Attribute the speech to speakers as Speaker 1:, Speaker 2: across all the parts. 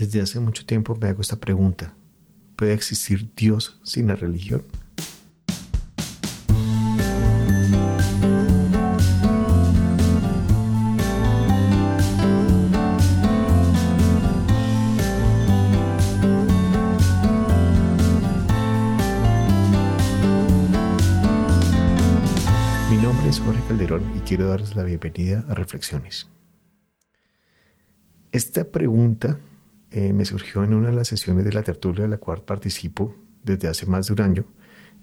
Speaker 1: Desde hace mucho tiempo me hago esta pregunta. ¿Puede existir Dios sin la religión? Mi nombre es Jorge Calderón y quiero darles la bienvenida a Reflexiones. Esta pregunta eh, me surgió en una de las sesiones de la tertulia de la cual participo desde hace más de un año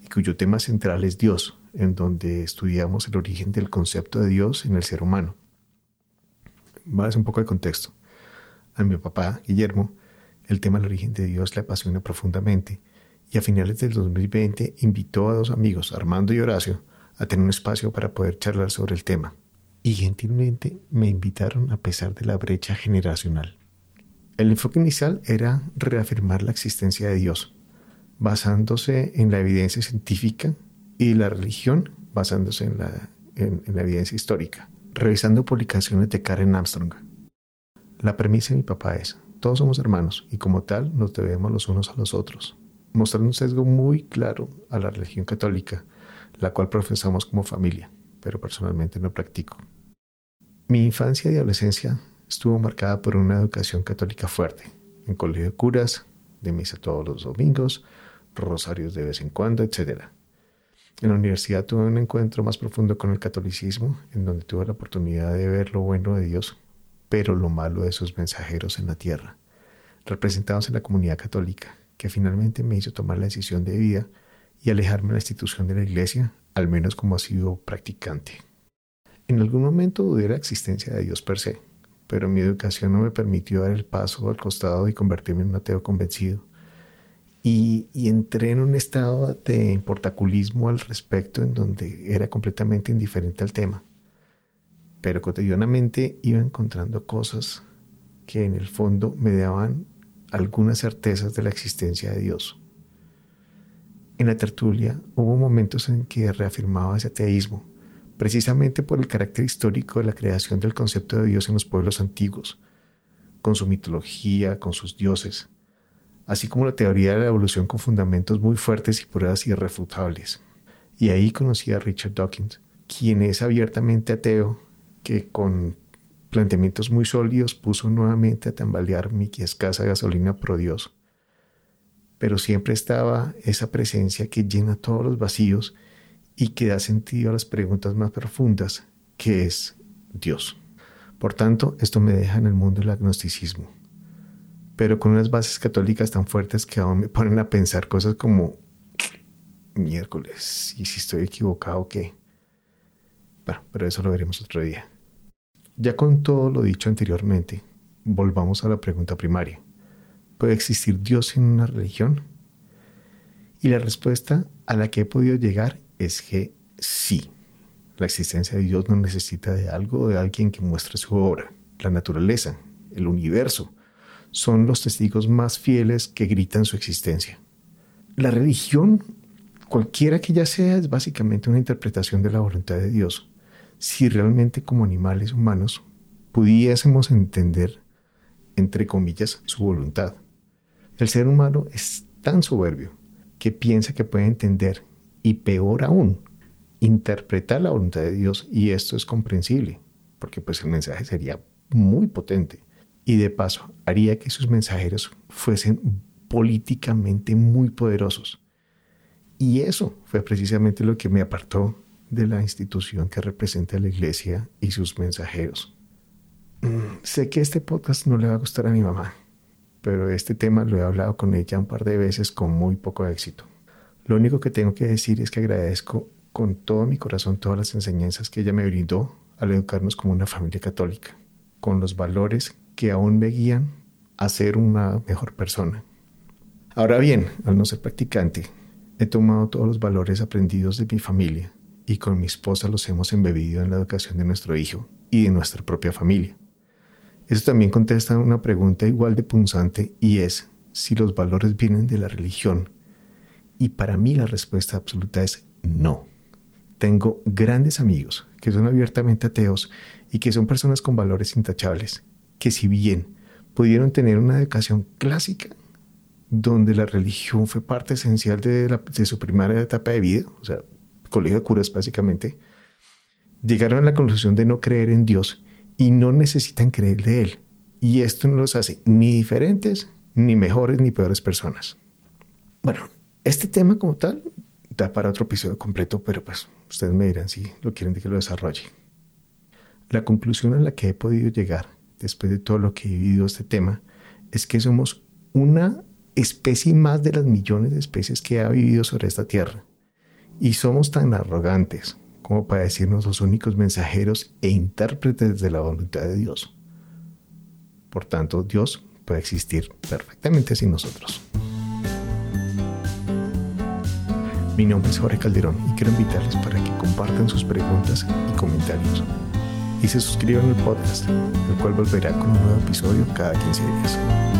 Speaker 1: y cuyo tema central es Dios, en donde estudiamos el origen del concepto de Dios en el ser humano. Dar un poco de contexto. A mi papá, Guillermo, el tema del origen de Dios le apasiona profundamente y a finales del 2020 invitó a dos amigos, Armando y Horacio, a tener un espacio para poder charlar sobre el tema. Y gentilmente me invitaron a pesar de la brecha generacional. El enfoque inicial era reafirmar la existencia de Dios, basándose en la evidencia científica y la religión basándose en la, en, la evidencia histórica, revisando publicaciones de Karen Armstrong. La premisa de mi papá es, todos somos hermanos y como tal nos debemos los unos a los otros, mostrando un sesgo muy claro a la religión católica, la cual profesamos como familia, pero personalmente no practico. Mi infancia y adolescencia estuvo marcada por una educación católica fuerte, en colegio de curas, de misa todos los domingos, rosarios de vez en cuando, etc. En la universidad tuve un encuentro más profundo con el catolicismo, en donde tuve la oportunidad de ver lo bueno de Dios, pero lo malo de sus mensajeros en la tierra, representados en la comunidad católica, que finalmente me hizo tomar la decisión de vida y alejarme de la institución de la iglesia, al menos como ha sido practicante. En algún momento dudé la existencia de Dios per se, pero mi educación no me permitió dar el paso al costado y convertirme en un ateo convencido. Y, entré en un estado de importaculismo al respecto en donde era completamente indiferente al tema. Pero cotidianamente iba encontrando cosas que en el fondo me daban algunas certezas de la existencia de Dios. En la tertulia hubo momentos en que reafirmaba ese ateísmo, precisamente por el carácter histórico de la creación del concepto de Dios en los pueblos antiguos, con su mitología, con sus dioses, así como la teoría de la evolución con fundamentos muy fuertes y pruebas irrefutables. Y ahí conocí a Richard Dawkins, quien es abiertamente ateo, que con planteamientos muy sólidos puso nuevamente a tambalear mi escasa gasolina pro Dios. Pero siempre estaba esa presencia que llena todos los vacíos y que da sentido a las preguntas más profundas, que es Dios. Por tanto, esto me deja en el mundo del agnosticismo, pero con unas bases católicas tan fuertes que aún me ponen a pensar cosas como miércoles, y si estoy equivocado, o ¿qué? Bueno, pero eso lo veremos otro día. Ya con todo lo dicho anteriormente, volvamos a la pregunta primaria. ¿Puede existir Dios en una religión? Y la respuesta a la que he podido llegar es que sí, la existencia de Dios no necesita de algo de alguien que muestre su obra. La naturaleza, el universo, son los testigos más fieles que gritan su existencia. La religión, cualquiera que ya sea, es básicamente una interpretación de la voluntad de Dios. Si realmente como animales humanos pudiésemos entender, entre comillas, su voluntad. El ser humano es tan soberbio que piensa que puede entender y peor aún, interpretar la voluntad de Dios y esto es comprensible, porque pues el mensaje sería muy potente y de paso haría que sus mensajeros fuesen políticamente muy poderosos. Y eso fue precisamente lo que me apartó de la institución que representa la iglesia y sus mensajeros. Mm, sé que este podcast no le va a gustar a mi mamá, pero este tema lo he hablado con ella un par de veces con muy poco éxito. Lo único que tengo que decir es que agradezco con todo mi corazón todas las enseñanzas que ella me brindó al educarnos como una familia católica, con los valores que aún me guían a ser una mejor persona. Ahora bien, al no ser practicante, he tomado todos los valores aprendidos de mi familia y con mi esposa los hemos embebido en la educación de nuestro hijo y de nuestra propia familia. Eso también contesta una pregunta igual de punzante y es si los valores vienen de la religión y para mí la respuesta absoluta es no. Tengo grandes amigos que son abiertamente ateos y que son personas con valores intachables, que si bien pudieron tener una educación clásica donde la religión fue parte esencial de, su primera etapa de vida, o sea, colegio de curas básicamente, llegaron a la conclusión de no creer en Dios y no necesitan creer de Él. Y esto no los hace ni diferentes, ni mejores, ni peores personas. Bueno, este tema como tal da para otro episodio completo, pero pues ustedes me dirán si lo quieren que lo desarrolle. La conclusión a la que he podido llegar después de todo lo que he vivido este tema es que somos una especie más de las millones de especies que ha vivido sobre esta tierra. Y somos tan arrogantes como para decirnos los únicos mensajeros e intérpretes de la voluntad de Dios. Por tanto, Dios puede existir perfectamente sin nosotros. Mi nombre es Jorge Calderón y quiero invitarles para que compartan sus preguntas y comentarios y se suscriban al podcast, el cual volverá con un nuevo episodio cada 15 días.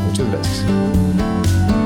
Speaker 1: Muchas gracias.